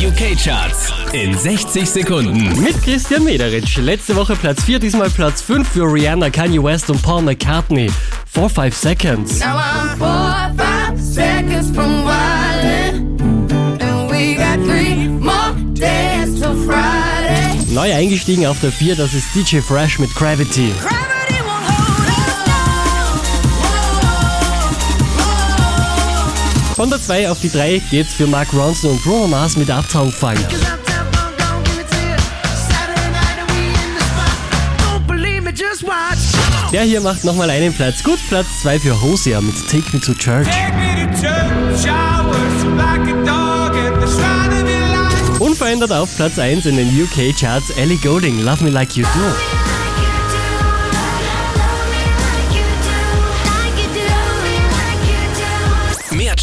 UK-Charts in 60 Sekunden. Mit Christian Mederitsch. Letzte Woche Platz 4, diesmal Platz 5 für Rihanna, Kanye West und Paul McCartney. 4, 5 Seconds. Now I'm four, five seconds from wildin'. And we got three more days till Friday. Neu eingestiegen auf der 4, das ist DJ Fresh mit Gravity. Gravity Von der 2 auf die 3 geht's für Mark Ronson und Bruno Mars mit Uptown watch. Der hier macht nochmal einen Platz gut. Platz 2 für Hosea mit Take Me to Church. Unverändert auf Platz 1 in den UK-Charts Ellie Golding, Love Me Like You Do.